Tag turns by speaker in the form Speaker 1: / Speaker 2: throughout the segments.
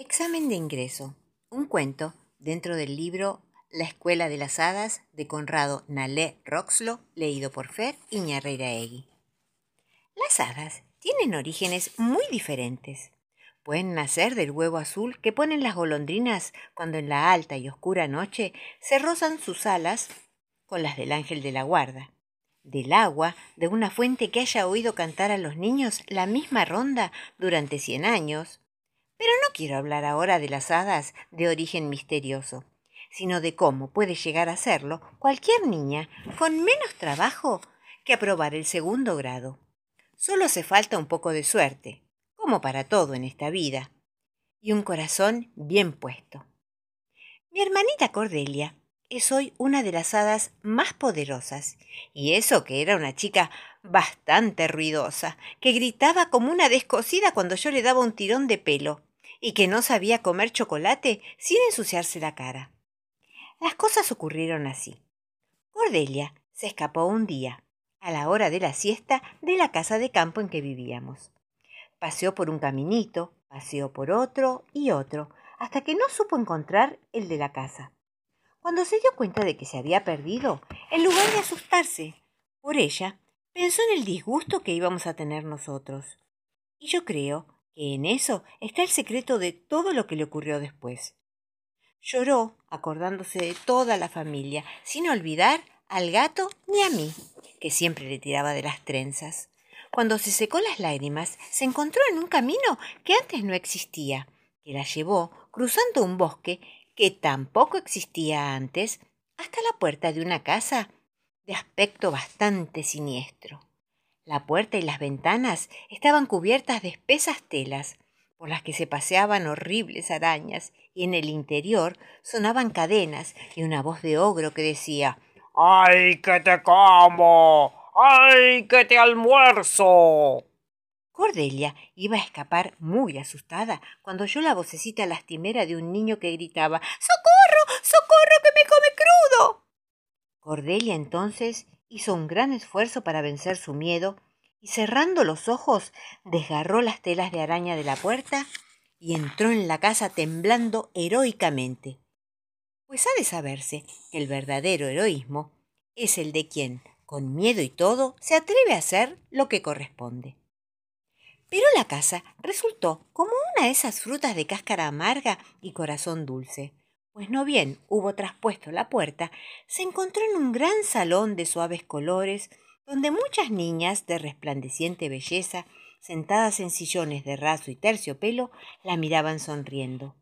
Speaker 1: Examen de ingreso. Un cuento dentro del libro La Escuela de las Hadas de Conrado Nalé Roxlo, leído por Fer Iñarreiraegui. Las hadas tienen orígenes muy diferentes. Pueden nacer del huevo azul que ponen las golondrinas cuando en la alta y oscura noche se rozan sus alas con las del ángel de la guarda. Del agua de una fuente que haya oído cantar a los niños la misma ronda durante cien años pero no quiero hablar ahora de las hadas de origen misterioso, sino de cómo puede llegar a serlo cualquier niña con menos trabajo que aprobar el segundo grado. Solo hace falta un poco de suerte, como para todo en esta vida, y un corazón bien puesto. Mi hermanita Cordelia es hoy una de las hadas más poderosas, y eso que era una chica bastante ruidosa, que gritaba como una descosida cuando yo le daba un tirón de pelo, y que no sabía comer chocolate sin ensuciarse la cara. Las cosas ocurrieron así. Cordelia se escapó un día, a la hora de la siesta, de la casa de campo en que vivíamos. Paseó por un caminito, paseó por otro y otro, hasta que no supo encontrar el de la casa. Cuando se dio cuenta de que se había perdido, en lugar de asustarse por ella, pensó en el disgusto que íbamos a tener nosotros. Y yo creo en eso está el secreto de todo lo que le ocurrió después. Lloró, acordándose de toda la familia, sin olvidar al gato ni a mí, que siempre le tiraba de las trenzas. Cuando se secó las lágrimas, se encontró en un camino que antes no existía, que la llevó cruzando un bosque que tampoco existía antes, hasta la puerta de una casa de aspecto bastante siniestro. La puerta y las ventanas estaban cubiertas de espesas telas, por las que se paseaban horribles arañas, y en el interior sonaban cadenas y una voz de ogro que decía ¡Ay, que te como! ¡Ay, que te almuerzo! Cordelia iba a escapar muy asustada cuando oyó la vocecita lastimera de un niño que gritaba ¡Socorro! ¡Socorro que me come crudo! Cordelia entonces hizo un gran esfuerzo para vencer su miedo y cerrando los ojos desgarró las telas de araña de la puerta y entró en la casa temblando heroicamente. Pues ha de saberse que el verdadero heroísmo es el de quien, con miedo y todo, se atreve a hacer lo que corresponde. Pero la casa resultó como una de esas frutas de cáscara amarga y corazón dulce pues no bien hubo traspuesto la puerta, se encontró en un gran salón de suaves colores, donde muchas niñas de resplandeciente belleza, sentadas en sillones de raso y terciopelo, la miraban sonriendo.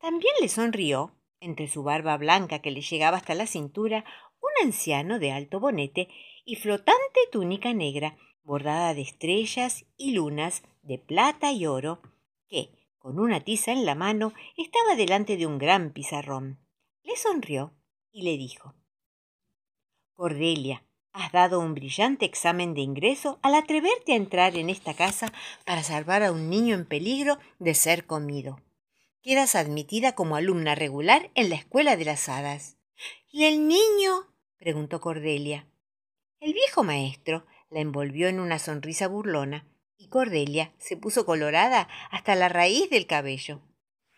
Speaker 1: También le sonrió, entre su barba blanca que le llegaba hasta la cintura, un anciano de alto bonete y flotante túnica negra, bordada de estrellas y lunas de plata y oro, que, con una tiza en la mano, estaba delante de un gran pizarrón. Le sonrió y le dijo Cordelia, has dado un brillante examen de ingreso al atreverte a entrar en esta casa para salvar a un niño en peligro de ser comido. Quedas admitida como alumna regular en la escuela de las hadas. ¿Y el niño? preguntó Cordelia. El viejo maestro la envolvió en una sonrisa burlona Cordelia se puso colorada hasta la raíz del cabello.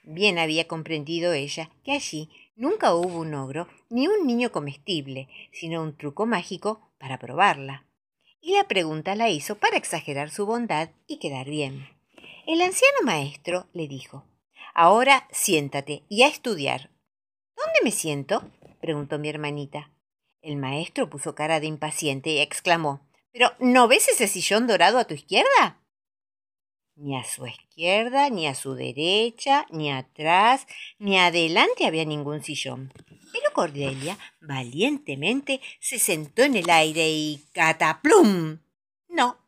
Speaker 1: Bien había comprendido ella que allí nunca hubo un ogro ni un niño comestible, sino un truco mágico para probarla. Y la pregunta la hizo para exagerar su bondad y quedar bien. El anciano maestro le dijo Ahora siéntate y a estudiar. ¿Dónde me siento? preguntó mi hermanita. El maestro puso cara de impaciente y exclamó pero ¿no ves ese sillón dorado a tu izquierda? Ni a su izquierda, ni a su derecha, ni atrás, ni adelante había ningún sillón. Pero Cordelia valientemente se sentó en el aire y cataplum. No,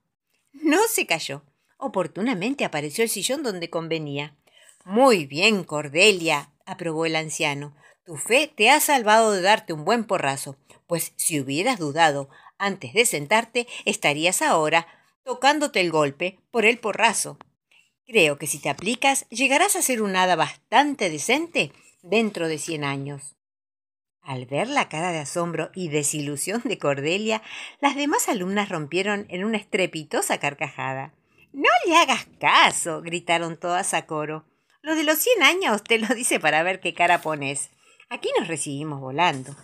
Speaker 1: no se cayó. Oportunamente apareció el sillón donde convenía. Muy bien, Cordelia, aprobó el anciano. Tu fe te ha salvado de darte un buen porrazo, pues si hubieras dudado antes de sentarte, estarías ahora tocándote el golpe por el porrazo. Creo que si te aplicas, llegarás a ser un hada bastante decente dentro de cien años. Al ver la cara de asombro y desilusión de Cordelia, las demás alumnas rompieron en una estrepitosa carcajada. No le hagas caso, gritaron todas a coro. Lo de los cien años te lo dice para ver qué cara pones. Aquí nos recibimos volando.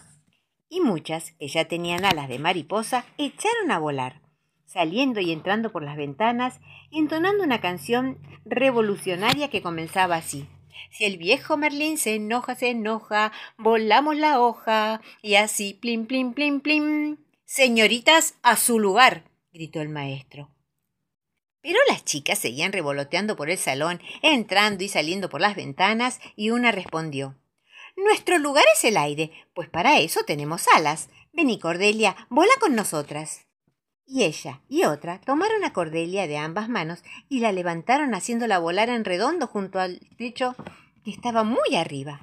Speaker 1: Y muchas, que ya tenían alas de mariposa, echaron a volar, saliendo y entrando por las ventanas, entonando una canción revolucionaria que comenzaba así. Si el viejo Merlín se enoja, se enoja, volamos la hoja, y así, plim, plim, plim, plim. Señoritas, a su lugar, gritó el maestro. Pero las chicas seguían revoloteando por el salón, entrando y saliendo por las ventanas, y una respondió Nuestro lugar es el aire, pues para eso tenemos alas. Vení, Cordelia, vola con nosotras. Y ella y otra tomaron a Cordelia de ambas manos y la levantaron haciéndola volar en redondo junto al techo que estaba muy arriba.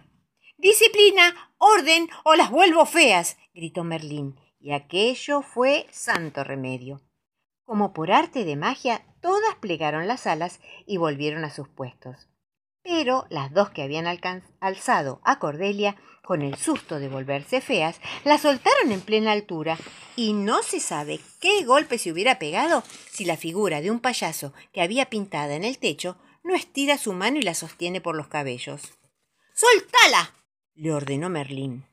Speaker 1: Disciplina, orden, o las vuelvo feas, gritó Merlín, y aquello fue santo remedio. Como por arte de magia, todas plegaron las alas y volvieron a sus puestos. Pero las dos que habían alzado a Cordelia, con el susto de volverse feas, la soltaron en plena altura, y no se sabe qué golpe se hubiera pegado si la figura de un payaso que había pintada en el techo no estira su mano y la sostiene por los cabellos. ¡Soltala! le ordenó Merlín.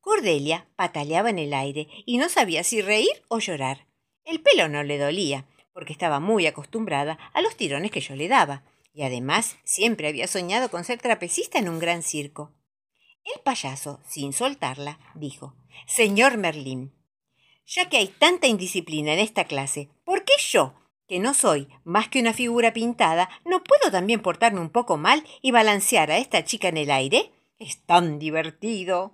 Speaker 1: Cordelia pataleaba en el aire y no sabía si reír o llorar. El pelo no le dolía, porque estaba muy acostumbrada a los tirones que yo le daba, y además siempre había soñado con ser trapecista en un gran circo. El payaso, sin soltarla, dijo Señor Merlín, ya que hay tanta indisciplina en esta clase, ¿por qué yo, que no soy más que una figura pintada, no puedo también portarme un poco mal y balancear a esta chica en el aire? Es tan divertido.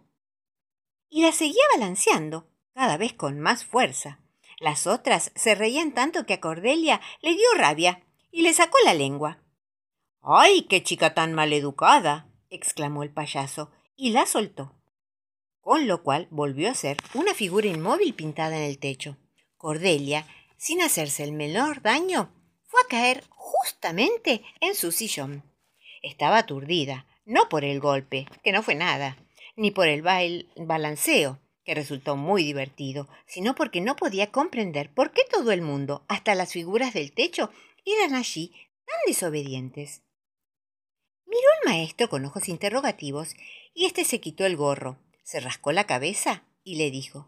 Speaker 1: Y la seguía balanceando, cada vez con más fuerza. Las otras se reían tanto que a Cordelia le dio rabia y le sacó la lengua. ¡Ay, qué chica tan maleducada! exclamó el payaso, y la soltó. Con lo cual volvió a ser una figura inmóvil pintada en el techo. Cordelia, sin hacerse el menor daño, fue a caer justamente en su sillón. Estaba aturdida, no por el golpe, que no fue nada, ni por el balanceo, que resultó muy divertido, sino porque no podía comprender por qué todo el mundo, hasta las figuras del techo, eran allí tan desobedientes. Miró al maestro con ojos interrogativos y éste se quitó el gorro, se rascó la cabeza y le dijo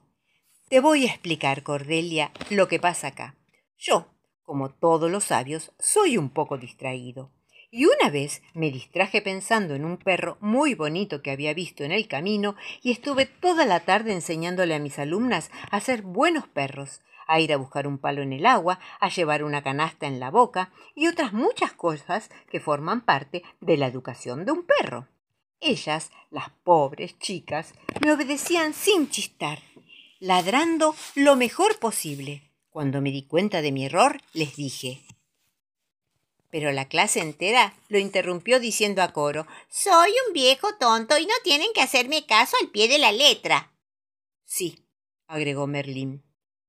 Speaker 1: Te voy a explicar, Cordelia, lo que pasa acá. Yo, como todos los sabios, soy un poco distraído. Y una vez me distraje pensando en un perro muy bonito que había visto en el camino y estuve toda la tarde enseñándole a mis alumnas a ser buenos perros, a ir a buscar un palo en el agua, a llevar una canasta en la boca y otras muchas cosas que forman parte de la educación de un perro. Ellas, las pobres chicas, me obedecían sin chistar, ladrando lo mejor posible. Cuando me di cuenta de mi error, les dije pero la clase entera lo interrumpió diciendo a coro Soy un viejo tonto y no tienen que hacerme caso al pie de la letra. Sí, agregó Merlín.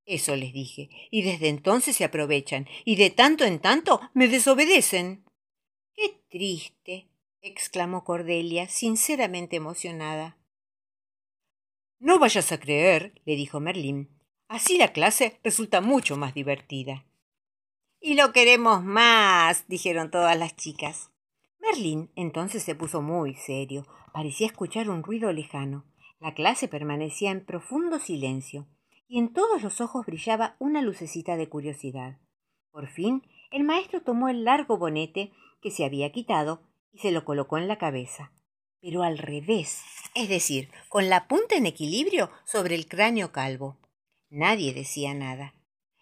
Speaker 1: Eso les dije, y desde entonces se aprovechan, y de tanto en tanto me desobedecen. Qué triste, exclamó Cordelia, sinceramente emocionada. No vayas a creer, le dijo Merlín. Así la clase resulta mucho más divertida. Y lo queremos más, dijeron todas las chicas. Merlín entonces se puso muy serio. Parecía escuchar un ruido lejano. La clase permanecía en profundo silencio, y en todos los ojos brillaba una lucecita de curiosidad. Por fin, el maestro tomó el largo bonete que se había quitado y se lo colocó en la cabeza, pero al revés, es decir, con la punta en equilibrio sobre el cráneo calvo. Nadie decía nada.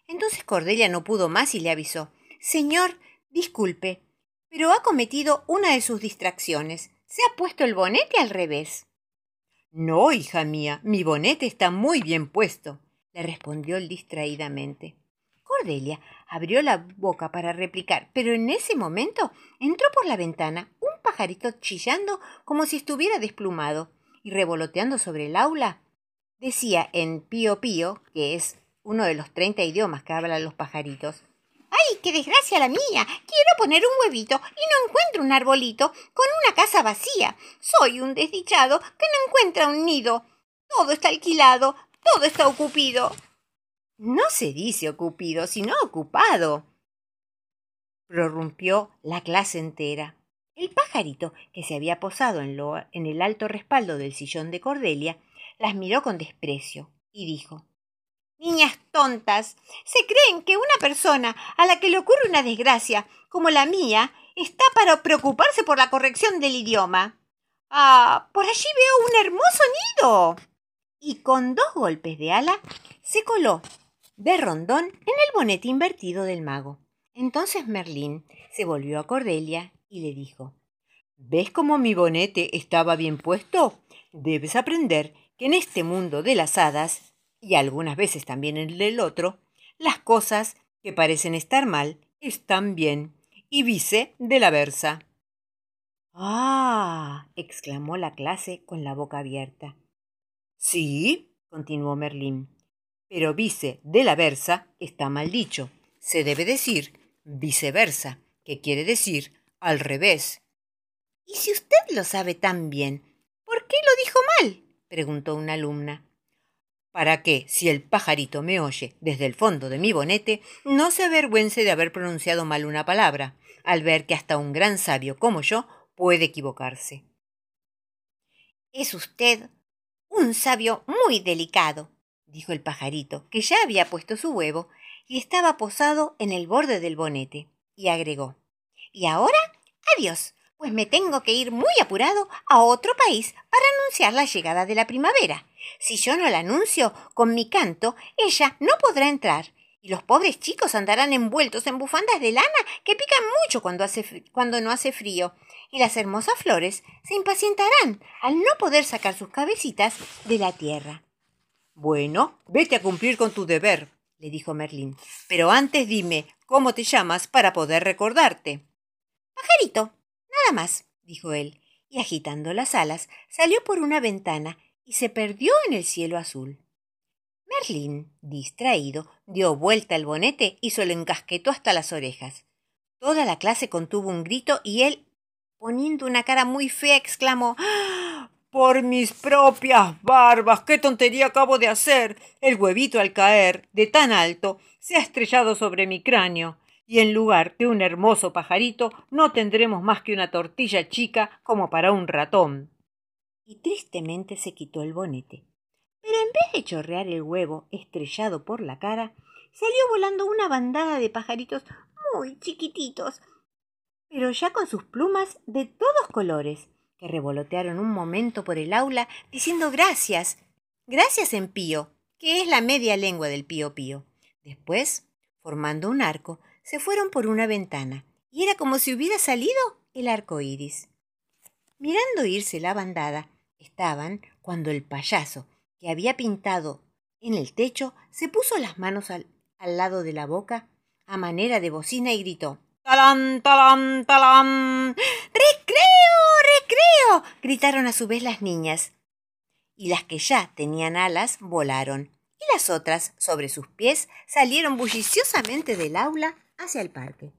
Speaker 1: Entonces Cordelia no pudo más y le avisó Señor, disculpe, pero ha cometido una de sus distracciones. Se ha puesto el bonete al revés. No, hija mía, mi bonete está muy bien puesto, le respondió distraídamente. Cordelia abrió la boca para replicar, pero en ese momento entró por la ventana un pajarito chillando como si estuviera desplumado y revoloteando sobre el aula. Decía en pío pío, que es uno de los treinta idiomas que hablan los pajaritos. ¡Ay, qué desgracia la mía! Quiero poner un huevito y no encuentro un arbolito con una casa vacía. Soy un desdichado que no encuentra un nido. Todo está alquilado, todo está ocupado. No se dice ocupido, sino ocupado, prorrumpió la clase entera. El pajarito, que se había posado en, lo, en el alto respaldo del sillón de Cordelia, las miró con desprecio y dijo Niñas tontas, se creen que una persona a la que le ocurre una desgracia como la mía está para preocuparse por la corrección del idioma. Ah, por allí veo un hermoso nido. Y con dos golpes de ala se coló de rondón en el bonete invertido del mago. Entonces Merlín se volvió a Cordelia y le dijo ¿Ves cómo mi bonete estaba bien puesto? Debes aprender que en este mundo de las hadas, y algunas veces también en el otro, las cosas que parecen estar mal están bien, y vice de la versa. Ah. exclamó la clase con la boca abierta. Sí, continuó Merlín, pero vice de la versa está mal dicho. Se debe decir viceversa, que quiere decir al revés. ¿Y si usted lo sabe tan bien, por qué lo dijo mal? preguntó una alumna. Para que, si el pajarito me oye desde el fondo de mi bonete, no se avergüence de haber pronunciado mal una palabra, al ver que hasta un gran sabio como yo puede equivocarse. Es usted un sabio muy delicado, dijo el pajarito, que ya había puesto su huevo y estaba posado en el borde del bonete, y agregó Y ahora, adiós, pues me tengo que ir muy apurado a otro país para anunciar la llegada de la primavera. Si yo no la anuncio con mi canto, ella no podrá entrar, y los pobres chicos andarán envueltos en bufandas de lana que pican mucho cuando, cuando no hace frío, y las hermosas flores se impacientarán al no poder sacar sus cabecitas de la tierra. Bueno, vete a cumplir con tu deber, le dijo Merlín, pero antes dime cómo te llamas para poder recordarte. Pajarito, nada más, dijo él, y agitando las alas salió por una ventana y se perdió en el cielo azul. Merlín, distraído, dio vuelta el bonete y se lo encasquetó hasta las orejas. Toda la clase contuvo un grito y él, poniendo una cara muy fea, exclamó ¡Ah! Por mis propias barbas, qué tontería acabo de hacer. El huevito al caer de tan alto se ha estrellado sobre mi cráneo, y en lugar de un hermoso pajarito no tendremos más que una tortilla chica como para un ratón. Y tristemente se quitó el bonete. Pero en vez de chorrear el huevo estrellado por la cara, salió volando una bandada de pajaritos muy chiquititos, pero ya con sus plumas de todos colores, que revolotearon un momento por el aula diciendo gracias, gracias en pío, que es la media lengua del pío pío. Después, formando un arco, se fueron por una ventana, y era como si hubiera salido el arco iris. Mirando irse la bandada, estaban cuando el payaso, que había pintado en el techo, se puso las manos al, lado de la boca a manera de bocina y gritó ¡Talán, talán, talán! ¡Recreo, recreo! gritaron a su vez las niñas. Y las que ya tenían alas volaron, y las otras, sobre sus pies, salieron bulliciosamente del aula hacia el parque.